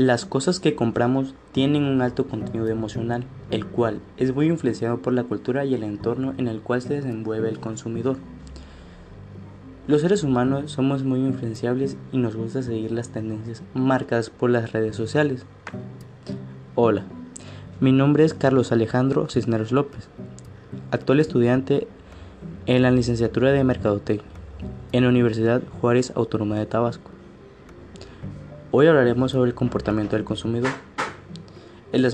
Las cosas que compramos tienen un alto contenido emocional, el cual es muy influenciado por la cultura y el entorno en el cual se desenvuelve el consumidor. Los seres humanos somos muy influenciables y nos gusta seguir las tendencias marcadas por las redes sociales. Hola, mi nombre es Carlos Alejandro Cisneros López, actual estudiante en la licenciatura de Mercadotecnia en la Universidad Juárez Autónoma de Tabasco. Hoy hablaremos sobre el comportamiento del consumidor. El,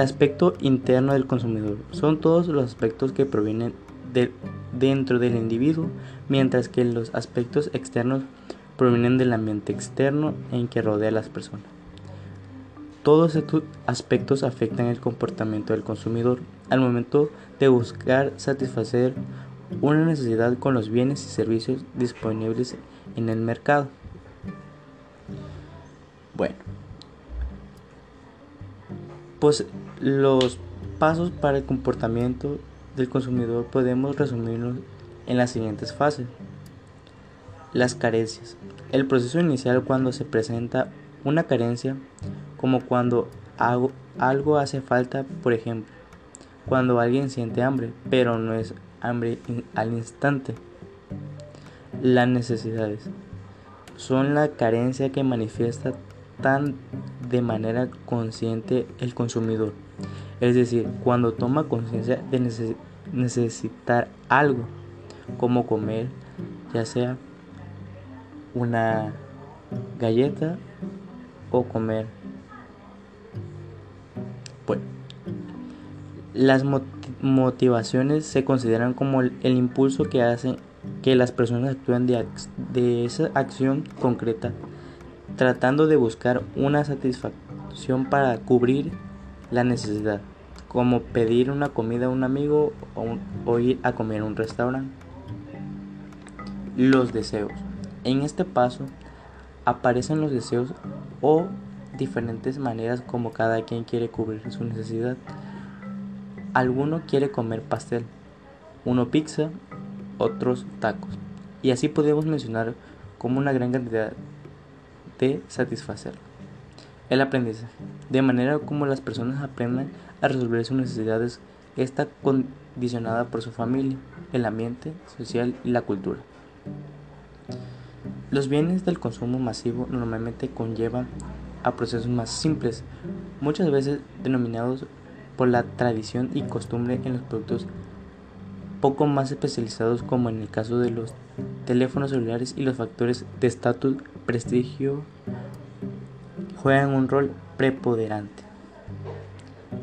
aspecto interno del consumidor son todos los aspectos que provienen de, dentro del individuo, mientras que los aspectos externos provienen del ambiente externo en que rodea a las personas. Todos estos aspectos afectan el comportamiento del consumidor al momento de buscar satisfacer una necesidad con los bienes y servicios disponibles en el mercado. Bueno, pues los pasos para el comportamiento del consumidor podemos resumirlos en las siguientes fases. Las carencias. El proceso inicial cuando se presenta una carencia, como cuando algo hace falta, por ejemplo, cuando alguien siente hambre, pero no es hambre al instante. Las necesidades son la carencia que manifiesta de manera consciente el consumidor. Es decir, cuando toma conciencia de necesitar algo, como comer, ya sea una galleta o comer. Bueno, las motivaciones se consideran como el, impulso que hace que las personas actúen de esa acción concreta, tratando de buscar una satisfacción para cubrir la necesidad, como pedir una comida a un amigo o, ir a comer a un restaurante. Los deseos. En este paso aparecen los deseos o diferentes maneras como cada quien quiere cubrir su necesidad. Alguno quiere comer pastel, uno pizza, otros tacos. Y así podemos mencionar como una gran cantidad de. El aprendizaje. De manera como las personas aprendan a resolver sus necesidades está condicionada por su familia, el ambiente social y la cultura. Los bienes del consumo masivo normalmente conllevan a procesos más simples, muchas veces denominados por la tradición y costumbre en los productos poco más especializados como en el caso de los teléfonos celulares y los factores de estatus, prestigio juegan un rol preponderante.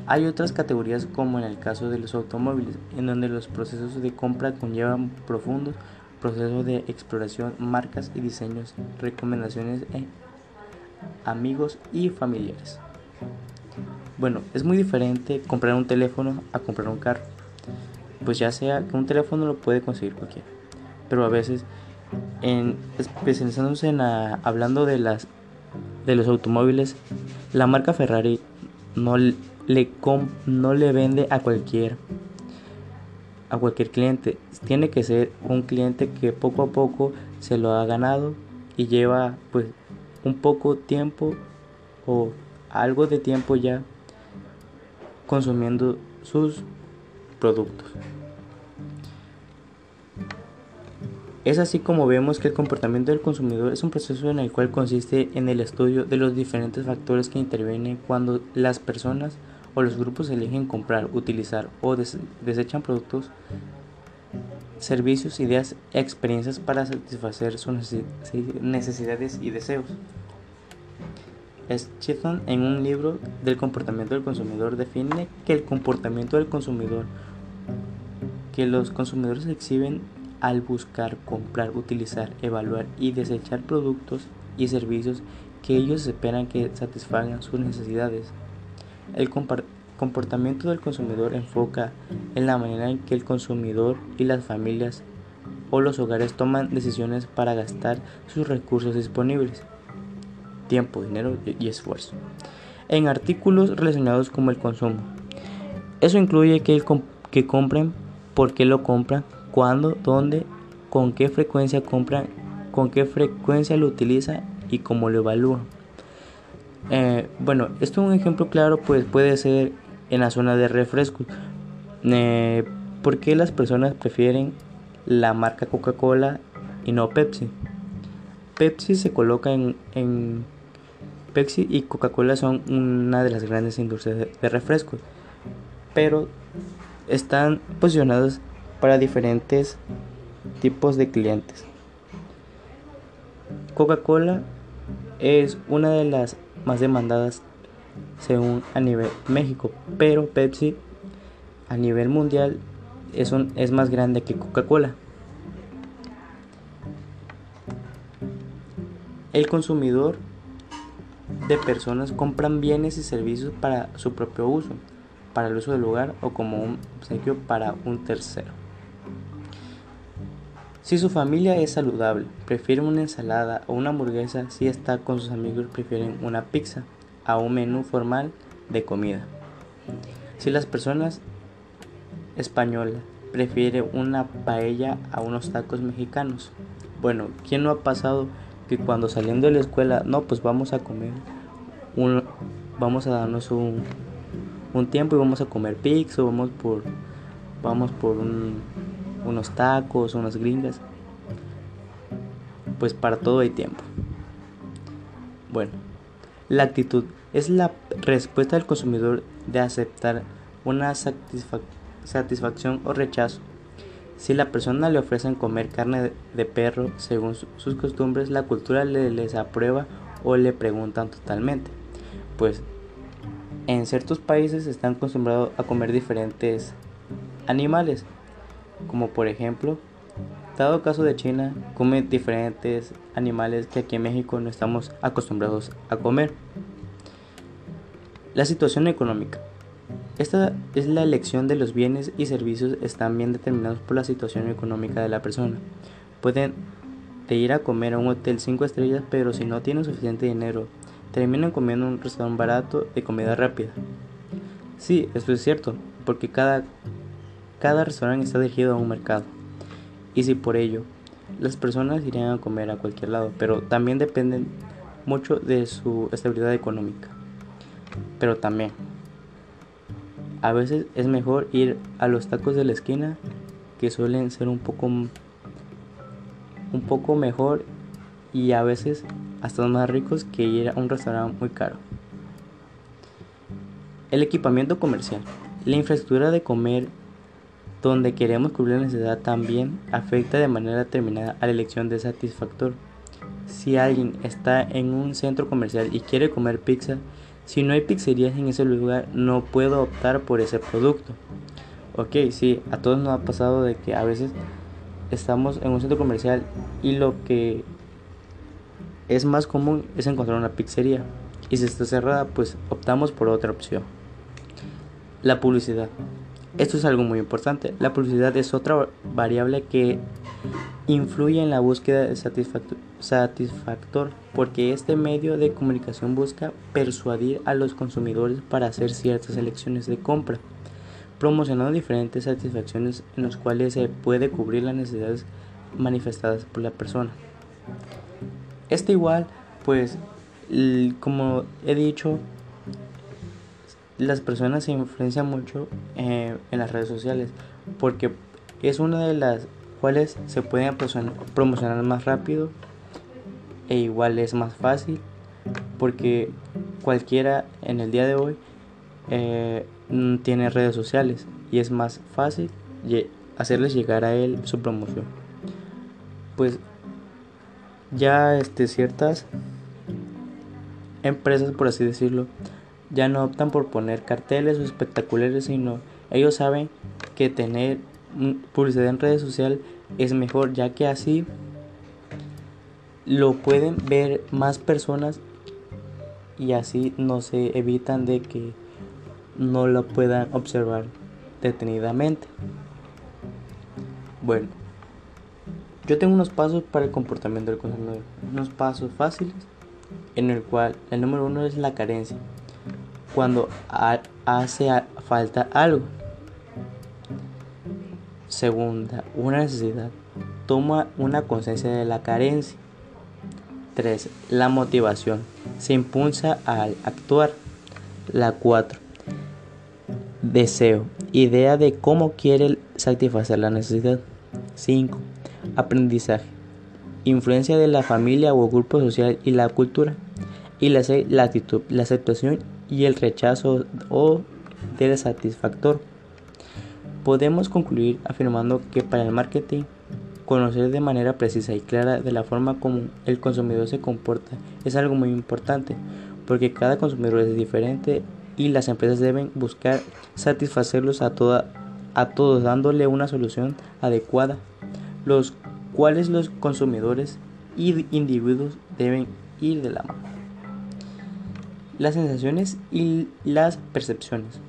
Hay otras categorías como en el caso de los automóviles, en donde los procesos de compra conllevan profundos procesos de exploración, marcas y diseños, recomendaciones e amigos y familiares. Bueno, es muy diferente comprar un teléfono a comprar un carro. Pues ya sea que un teléfono lo puede conseguir cualquiera. Pero a veces, en, especializándose en hablando de las de los automóviles, la marca Ferrari no le no le vende a cualquier a cualquier cliente. Tiene que ser un cliente que poco a poco se lo ha ganado y lleva pues un poco tiempo o algo de tiempo ya consumiendo sus productos. Es así como vemos que el comportamiento del consumidor es un proceso en el cual consiste en el estudio de los diferentes factores que intervienen cuando las personas o los grupos eligen comprar, utilizar o desechan productos, servicios, ideas, experiencias para satisfacer sus necesidades y deseos. Cheatham en un libro del comportamiento del consumidor define que el comportamiento del consumidor que los consumidores exhiben al buscar, comprar, utilizar, evaluar y desechar productos y servicios que ellos esperan que satisfagan sus necesidades. El comportamiento del consumidor enfoca en la manera en que el consumidor y las familias o los hogares toman decisiones para gastar sus recursos disponibles tiempo, dinero y esfuerzo. En artículos relacionados con el consumo. Eso incluye que, el que compren, por qué lo compran, cuándo, dónde, con qué frecuencia compran, con qué frecuencia lo utilizan y cómo lo evalúan. Eh, bueno, esto es un ejemplo claro, pues puede ser en la zona de refrescos. Eh, ¿Por qué las personas prefieren la marca Coca-Cola y no Pepsi? Pepsi se coloca en, en Pepsi y Coca-Cola son una de las grandes industrias de refrescos, pero están posicionados para diferentes tipos de clientes. Coca-Cola es una de las más demandadas según a nivel México, pero Pepsi a nivel mundial es, un, es más grande que Coca-Cola. El consumidor de personas compran bienes y servicios para su propio uso, para el uso del lugar o como un obsequio para un tercero. Si su familia es saludable, prefiere una ensalada o una hamburguesa, si está con sus amigos, prefieren una pizza a un menú formal de comida. Si las personas españolas prefieren una paella a unos tacos mexicanos. Bueno, ¿quién no ha pasado que cuando saliendo de la escuela, no, pues vamos a comer, un, vamos a darnos un, un tiempo y vamos a comer pizza, vamos por, vamos por un, unos tacos, unas gringas. Pues para todo hay tiempo. Bueno, la actitud es la respuesta del consumidor de aceptar una satisfacción o rechazo. Si la persona le ofrecen comer carne de perro según sus costumbres, la cultura le les aprueba o le preguntan totalmente. Pues en ciertos países están acostumbrados a comer diferentes animales como por ejemplo, dado caso de China, come diferentes animales que aquí en México no estamos acostumbrados a comer. La situación económica. Esta es la elección de los bienes y servicios están bien determinados por la situación económica de la persona. Pueden ir a comer a un hotel 5 estrellas, pero si no tienen suficiente dinero, terminan comiendo en un restaurante barato de comida rápida. Sí, esto es cierto, porque cada cada restaurante está dirigido a un mercado. Y si por ello las personas irían a comer a cualquier lado, pero también dependen mucho de su estabilidad económica. Pero también, a veces es mejor ir a los tacos de la esquina que suelen ser un poco un poco mejor y a veces hasta más ricos que ir a un restaurante muy caro. El equipamiento comercial. La infraestructura de comer donde queremos cubrir la necesidad también afecta de manera determinada a la elección de satisfactor. Si alguien está en un centro comercial y quiere comer pizza, si no hay pizzerías en ese lugar, no puedo optar por ese producto. Ok, sí, a todos nos ha pasado de que a veces estamos en un centro comercial y lo que es más común es encontrar una pizzería. Y si está cerrada, pues optamos por otra opción. La publicidad. Esto es algo muy importante. La publicidad es otra variable que influye en la búsqueda de satisfactor porque este medio de comunicación busca persuadir a los consumidores para hacer ciertas elecciones de compra, promocionando diferentes satisfacciones en las cuales se puede cubrir las necesidades manifestadas por la persona. Este igual, pues, como he dicho, las personas se influencian mucho eh, en las redes sociales porque es una de las cuales se pueden promocionar más rápido e igual es más fácil porque cualquiera en el día de hoy eh, tiene redes sociales y es más fácil hacerles llegar a él su promoción. Pues ya este ciertas empresas por así decirlo ya no optan por poner carteles o espectaculares, sino ellos saben que tener publicidad en redes sociales es mejor, ya que así lo pueden ver más personas y así no se evitan de que no lo puedan observar detenidamente. Bueno, yo tengo unos pasos para el comportamiento del consumidor, unos pasos fáciles en el cual el número uno es la carencia cuando hace falta algo. Segunda, una necesidad. Toma una conciencia de la carencia. 3. La motivación. Se impulsa al actuar. La 4. Deseo. Idea de cómo quiere satisfacer la necesidad. 5. Aprendizaje. Influencia de la familia o grupo social y la cultura. Y la, la actitud, la aceptación y el rechazo o del satisfactor. Podemos concluir afirmando que para el marketing Conocer de manera precisa y clara de la forma como el consumidor se comporta es algo muy importante, porque cada consumidor es diferente y las empresas deben buscar satisfacerlos a, toda, a todos dándole una solución adecuada, los cuales los consumidores y individuos deben ir de la mano. Las sensaciones y las percepciones.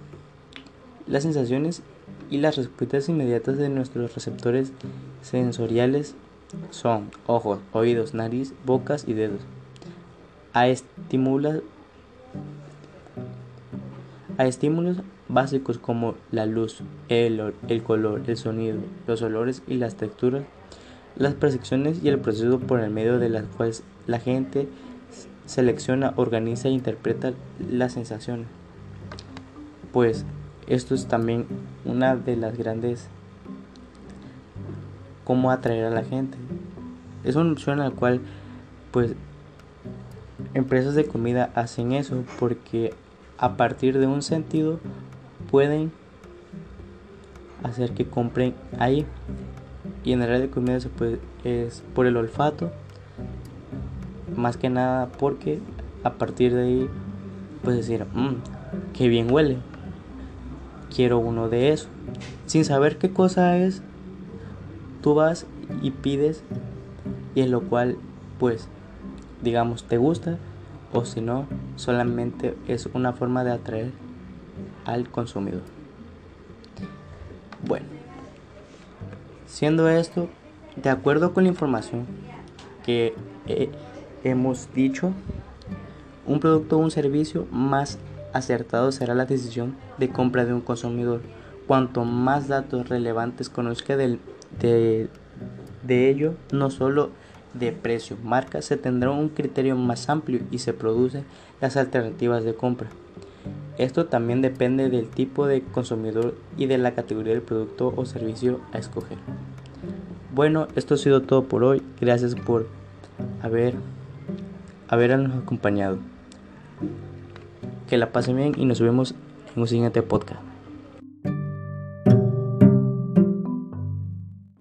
Las sensaciones y las respuestas inmediatas de nuestros receptores sensoriales son ojos, oídos, nariz, bocas y dedos. A, estímulos, a estímulos básicos como la luz, el, el color, el sonido, los olores y las texturas, las percepciones y el proceso por el medio de las cuales la gente selecciona, organiza e interpreta las sensaciones. Pues esto es también una de las grandes cómo atraer a la gente. Es una opción la cual pues empresas de comida hacen eso porque a partir de un sentido pueden hacer que compren ahí. Y en el área de comida se puede, es por el olfato. Más que nada porque a partir de ahí puedes decir mmm, que bien huele. Quiero uno de eso. Sin saber qué cosa es, tú vas y pides y en lo cual pues digamos te gusta o si no solamente es una forma de atraer al consumidor. Bueno, siendo esto, de acuerdo con la información que hemos dicho, un producto o un servicio más acertado será la decisión de compra de un consumidor. Cuanto más datos relevantes conozca de, de ello, no solo de precio, marca, se tendrá un criterio más amplio y se producen las alternativas de compra. Esto también depende del tipo de consumidor y de la categoría del producto o servicio a escoger. Bueno, esto ha sido todo por hoy. Gracias por haber, habernos acompañado. Que la pasen bien y nos vemos en un siguiente podcast.